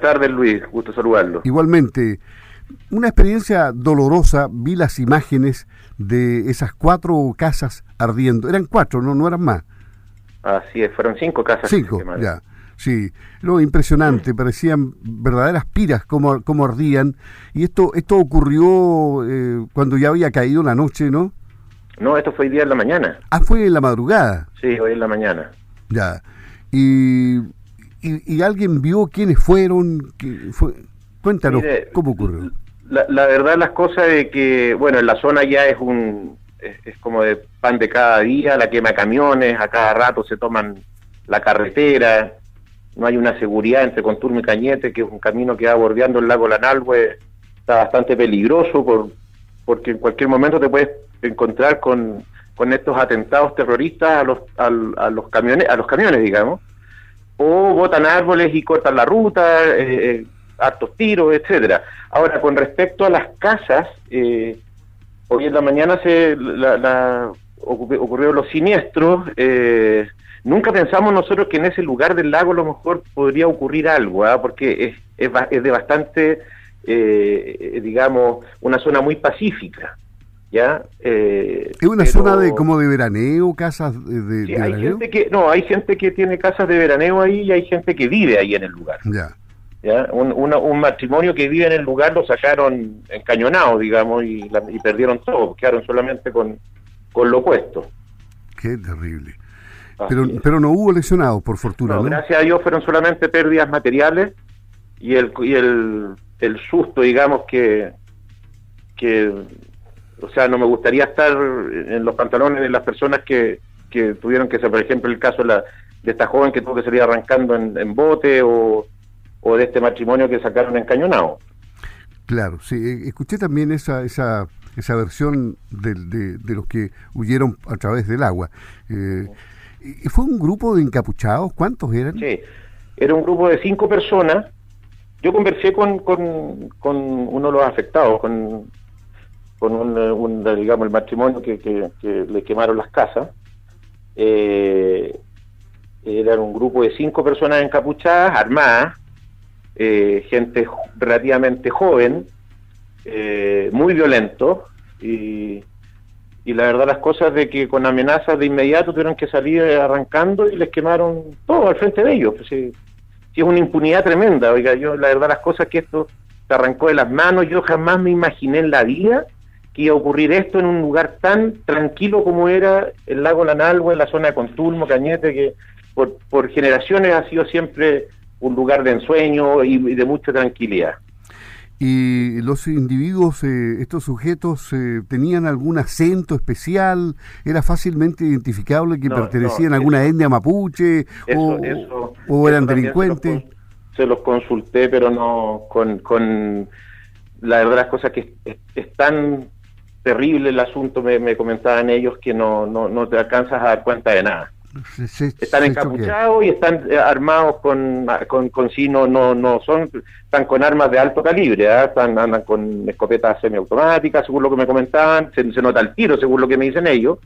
tardes, Luis. Gusto saludarlo. Igualmente, una experiencia dolorosa. Vi las imágenes de esas cuatro casas ardiendo. Eran cuatro, no, no eran más. Así es, fueron cinco casas. Cinco, ya. Sí, lo impresionante, parecían verdaderas piras como, como ardían. Y esto esto ocurrió eh, cuando ya había caído la noche, ¿no? No, esto fue hoy día en la mañana. Ah, fue en la madrugada. Sí, hoy en la mañana. Ya. Y, y, alguien vio quiénes fueron. Que fue... Cuéntanos, ¿cómo ocurrió? La, la verdad, las cosas de que, bueno, en la zona ya es un. Es, como de pan de cada día, la quema camiones, a cada rato se toman la carretera, no hay una seguridad entre Conturme y Cañete, que es un camino que va bordeando el lago Lanalhue, está bastante peligroso por, porque en cualquier momento te puedes encontrar con, con estos atentados terroristas a los, a, los camiones, a los camiones, digamos, o botan árboles y cortan la ruta, eh, eh, hartos tiros, etcétera. Ahora, con respecto a las casas, eh, hoy en la mañana se la, ocurrieron los siniestros. nunca pensamos nosotros que en ese lugar del lago a lo mejor podría ocurrir algo, ¿ah? porque es, es, es, de bastante, digamos, una zona muy pacífica. ¿Ya? Eh, ¿Es una zona de como de veraneo, casas de, hay Gente que, no, hay gente que tiene casas de veraneo ahí y hay gente que vive ahí en el lugar. Ya. ¿ya? Un, un matrimonio que vive en el lugar lo sacaron encañonado, digamos, y, perdieron todo, quedaron solamente con, con lo puesto. Qué terrible. Pero, pero no hubo lesionados, por fortuna. No, Gracias a Dios fueron solamente pérdidas materiales y el, y el, el susto, digamos, que, que o sea, no me gustaría estar en los pantalones de las personas que, que tuvieron que ser, por ejemplo, el caso de, la, de esta joven que tuvo que salir arrancando en, bote o, o, de este matrimonio que sacaron encañonado. Claro, sí, eh, escuché también esa, esa, esa versión de, de, los que huyeron a través del agua. Eh, ¿Fue un grupo de encapuchados? ¿Cuántos eran? Sí, era un grupo de cinco personas. Yo conversé con, con, con uno de los afectados, con con un, digamos, el matrimonio que, que, le quemaron las casas. Eh, eran un grupo de cinco personas encapuchadas, armadas, eh, gente relativamente joven, eh, muy violento, y, y, la verdad las cosas de que con amenazas de inmediato tuvieron que salir arrancando y les quemaron todo al frente de ellos. Pues, sí, es una impunidad tremenda, oiga, yo la verdad las cosas que esto se arrancó de las manos, yo jamás me imaginé en la vida que iba a ocurrir esto en un lugar tan tranquilo como era el lago Lanalhue, en la zona de Contulmo, Cañete, que por, por generaciones ha sido siempre un lugar de ensueño y, de mucha tranquilidad. ¿Y los individuos, eh, estos sujetos, eh, tenían algún acento especial? ¿Era fácilmente identificable que pertenecían a alguna etnia mapuche o, eran delincuentes? Se los, consulté, pero no con, con la verdad las cosas que están terrible el asunto, me, comentaban ellos, que no, no, no, te alcanzas a dar cuenta de nada. están encapuchados y están eh, armados con, con, con sí, no, no, son, están con armas de alto calibre, ¿ah? están, andan con escopetas semiautomáticas, según lo que me comentaban, se, nota el tiro, según lo que me dicen ellos.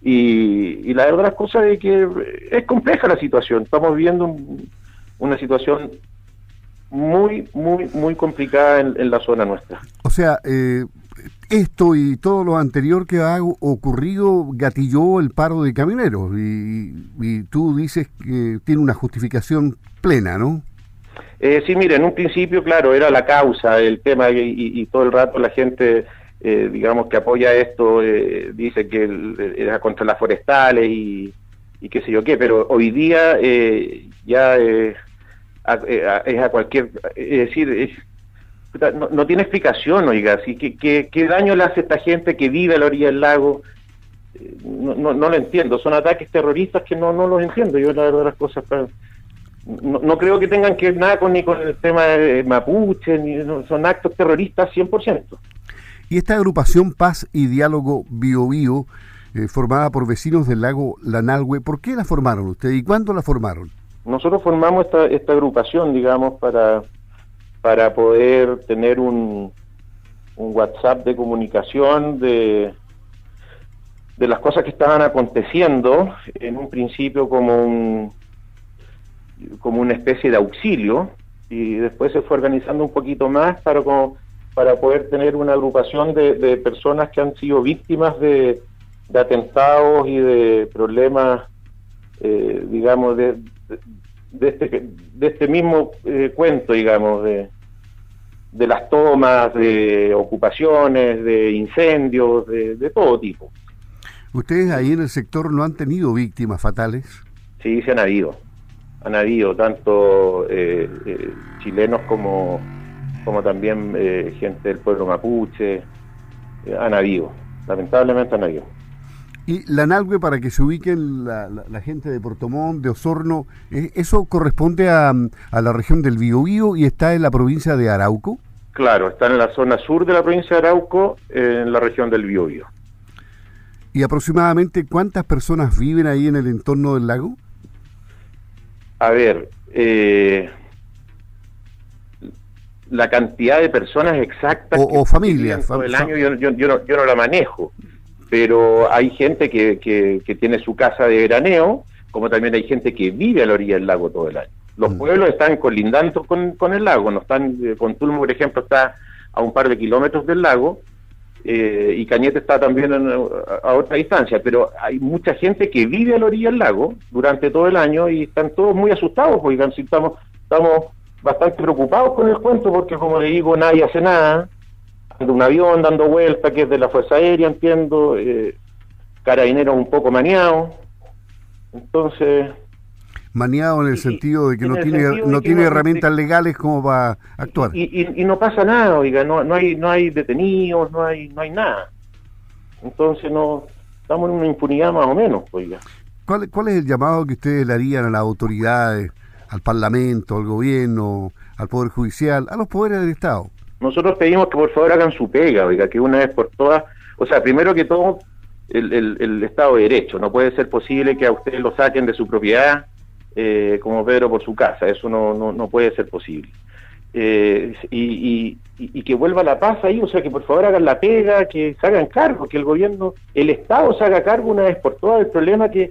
Y, y la verdad las cosas es que es compleja la situación, estamos viviendo una situación muy, muy, muy complicada en, en la zona nuestra. O sea, eh, esto y todo lo anterior que ha ocurrido gatilló el paro de camioneros y, tú dices que tiene una justificación plena, ¿no? Eh, sí, mire, en un principio, claro, era la causa, el tema y, todo el rato la gente, eh, digamos, que apoya esto, eh, dice que era contra las forestales y, qué sé yo qué, pero hoy día eh, ya es a cualquier, es decir, no, tiene explicación, oiga, así que, ¿qué daño le hace a esta gente que vive a la orilla del lago? Eh, no, no, lo entiendo, son ataques terroristas que no, no los entiendo, yo la verdad las cosas, no, no creo que tengan que ver nada con, ni con el tema de Mapuche, ni, son actos terroristas 100%. Y esta agrupación Paz y Diálogo Bio Bio, eh, formada por vecinos del lago Lanalhue, ¿por qué la formaron ustedes y cuándo la formaron? Nosotros formamos esta, esta agrupación, digamos, para para poder tener un, un WhatsApp de comunicación de, de las cosas que estaban aconteciendo, en un principio como un como una especie de auxilio, y después se fue organizando un poquito más para como, para poder tener una agrupación de, personas que han sido víctimas de, atentados y de problemas, eh, digamos, de, de, este, de este mismo eh, cuento, digamos, de, de las tomas, de ocupaciones, de incendios, de, todo tipo. ¿Ustedes ahí en el sector no han tenido víctimas fatales? Sí, se han habido. Han habido tanto eh, eh, chilenos como, como también eh, gente del pueblo mapuche. han habido. Lamentablemente han habido. Y la Nalgue, para que se ubiquen la, la, gente de Portomón, de Osorno, ¿eso corresponde a, a, la región del Biobío y está en la provincia de Arauco? Claro, está en la zona sur de la provincia de Arauco, en la región del Biobío. ¿Y aproximadamente cuántas personas viven ahí en el entorno del lago? A ver, eh, la cantidad de personas exactas o, familias el año yo, yo, no, yo, no, la manejo pero hay gente que, que, tiene su casa de veraneo como también hay gente que vive a la orilla del lago todo el año los mm. pueblos están colindando con, con el lago no están eh, con Tulmo por ejemplo está a un par de kilómetros del lago eh, y Cañete está también a, otra distancia, pero hay mucha gente que vive a la orilla del lago durante todo el año y están todos muy asustados, oigan, si estamos, estamos bastante preocupados con el cuento porque como le digo, nadie hace nada, anda un avión dando vuelta que es de la Fuerza Aérea, entiendo, eh, carabineros un poco maniados, entonces maniado en el sentido de que no tiene no tiene herramientas legales como para actuar. Y, no pasa nada, oiga, no, no hay no hay detenidos, no hay no hay nada. Entonces no estamos en una impunidad más o menos, oiga. ¿Cuál, ¿Cuál es el llamado que ustedes le harían a las autoridades, al Parlamento, al gobierno, al Poder Judicial, a los poderes del Estado? Nosotros pedimos que por favor hagan su pega, oiga, que una vez por todas, o sea, primero que todo, el, Estado de Derecho. No puede ser posible que a ustedes lo saquen de su propiedad, eh, como Pedro por su casa, eso no, no, no puede ser posible. Eh, y, y, que vuelva la paz ahí, o sea, que por favor hagan la pega, que se hagan cargo, que el gobierno, el Estado se haga cargo una vez por todas del problema que,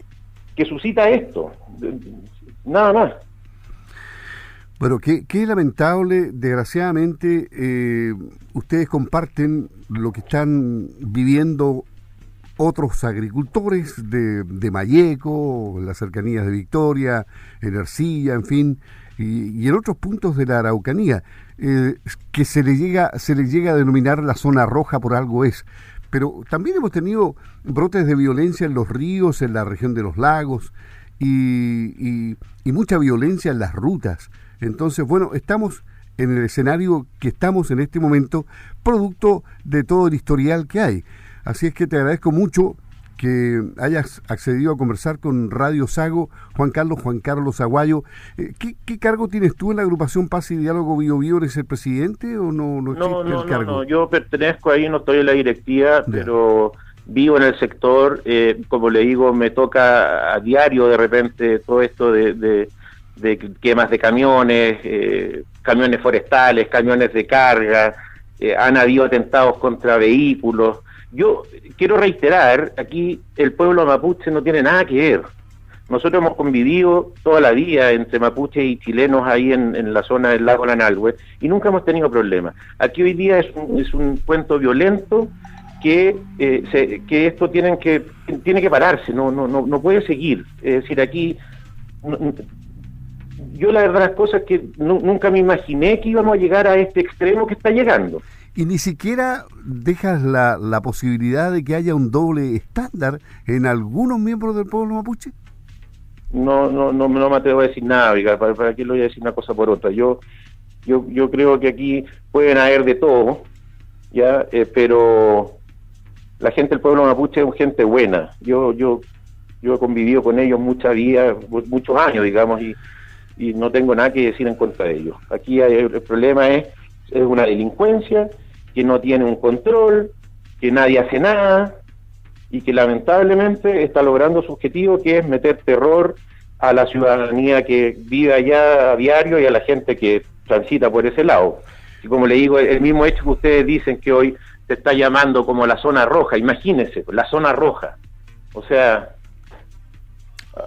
que suscita esto. Nada más. Bueno, qué, qué lamentable, desgraciadamente, eh, ustedes comparten lo que están viviendo otros agricultores de, de Mayeco, las cercanías de Victoria, en Ercilla, en fin, y, en otros puntos de la Araucanía, eh, que se le, llega, se le llega a denominar la zona roja por algo es. Pero también hemos tenido brotes de violencia en los ríos, en la región de los lagos, y, y mucha violencia en las rutas. Entonces, bueno, estamos en el escenario que estamos en este momento, producto de todo el historial que hay. Así es que te agradezco mucho que hayas accedido a conversar con Radio Sago, Juan Carlos, Juan Carlos Aguayo. Eh, ¿qué, cargo tienes tú en la agrupación Paz y Diálogo Bio Bio? ¿Eres el presidente o no, no, no, no, el cargo? No, yo pertenezco ahí, no estoy en la directiva, pero vivo en el sector, eh, como le digo, me toca a diario de repente todo esto de, quemas de camiones, eh, camiones forestales, camiones de carga, han habido atentados contra vehículos, yo quiero reiterar, aquí el pueblo mapuche no tiene nada que ver. Nosotros hemos convivido toda la vida entre mapuches y chilenos ahí en, la zona del lago Lanalhue y nunca hemos tenido problemas. Aquí hoy día es un, es un cuento violento que, eh, que esto tienen que, tiene que pararse, no, no, no, no puede seguir. Es decir, aquí yo la verdad las cosas que nunca me imaginé que íbamos a llegar a este extremo que está llegando y ni siquiera dejas la, la posibilidad de que haya un doble estándar en algunos miembros del pueblo mapuche? No, no, no, no me atrevo a decir nada, ¿para, para qué lo voy a decir una cosa por otra? Yo, yo, yo creo que aquí pueden haber de todo, ya, eh, pero la gente del pueblo mapuche es gente buena. Yo, yo, yo he convivido con ellos mucha vida, muchos años, digamos, y, y no tengo nada que decir en contra de ellos. Aquí el problema es, es una delincuencia que no tiene un control, que nadie hace nada y que lamentablemente está logrando su objetivo que es meter terror a la ciudadanía que vive allá a diario y a la gente que transita por ese lado. Y como le digo, el mismo hecho que ustedes dicen que hoy se está llamando como la zona roja, imagínense, la zona roja. O sea,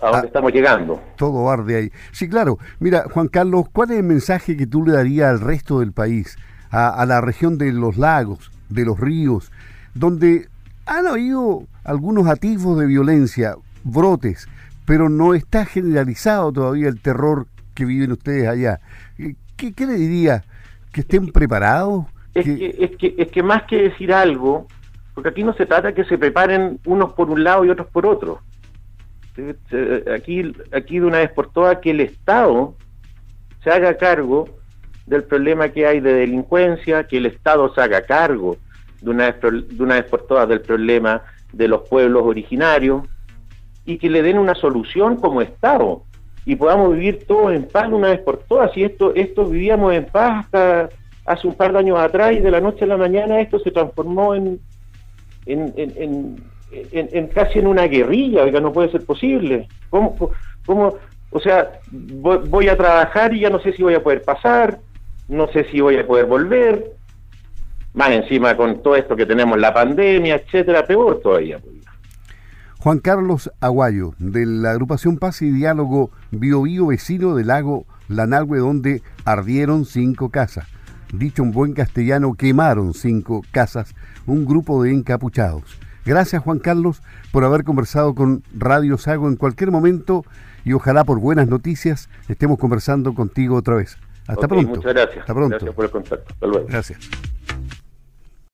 a dónde ah, estamos llegando. Todo arde ahí. Sí, claro. Mira, Juan Carlos, ¿cuál es el mensaje que tú le darías al resto del país, a, la región de los lagos, de los ríos, donde han habido algunos atisbos de violencia, brotes, pero no está generalizado todavía el terror que viven ustedes allá? ¿Qué, qué le diría? ¿Que estén preparados? Es que, es, que, es que más que decir algo, porque aquí no se trata que se preparen unos por un lado y otros por otro aquí, aquí de una vez por todas que el Estado se haga cargo del problema que hay de delincuencia, que el Estado se haga cargo de una vez, de una vez por todas del problema de los pueblos originarios y que le den una solución como Estado y podamos vivir todos en paz una vez por todas. Y esto, esto vivíamos en paz hasta hace un par de años atrás y de la noche a la mañana esto se transformó en, en en, casi en una guerrilla, oiga, no puede ser posible. ¿Cómo, cómo o sea, voy, a trabajar y ya no sé si voy a poder pasar, no sé si voy a poder volver, más encima con todo esto que tenemos, la pandemia, etcétera, peor todavía. Pues. Juan Carlos Aguayo, de la agrupación Paz y Diálogo Bio Bio Vecino del lago Lanagüe, donde ardieron cinco casas. Dicho en buen castellano, quemaron cinco casas, un grupo de encapuchados. Gracias Juan Carlos por haber conversado con Radio Sago en cualquier momento y ojalá por buenas noticias estemos conversando contigo otra vez. Hasta pronto. Muchas gracias. Hasta pronto. Gracias por el contacto. Gracias.